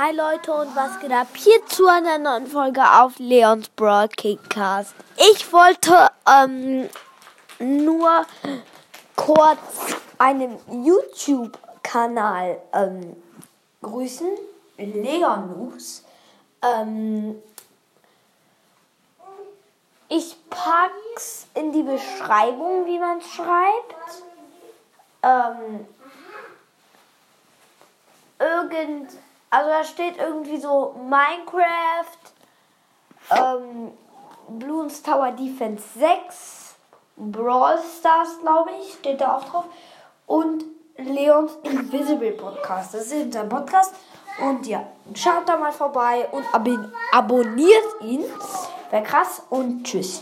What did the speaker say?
Hi Leute und was geht ab? Hier zu einer neuen Folge auf Leons Broadcast. Ich wollte ähm, nur kurz einen YouTube-Kanal ähm, grüßen. Leonus. Ähm, ich pack's in die Beschreibung, wie man schreibt. Ähm, irgend also da steht irgendwie so Minecraft, ähm, Bloons Tower Defense 6, Brawl Stars, glaube ich, steht da auch drauf. Und Leons Invisible Podcast. Das ist ein Podcast. Und ja, schaut da mal vorbei und ab abonniert ihn. Wäre krass und tschüss.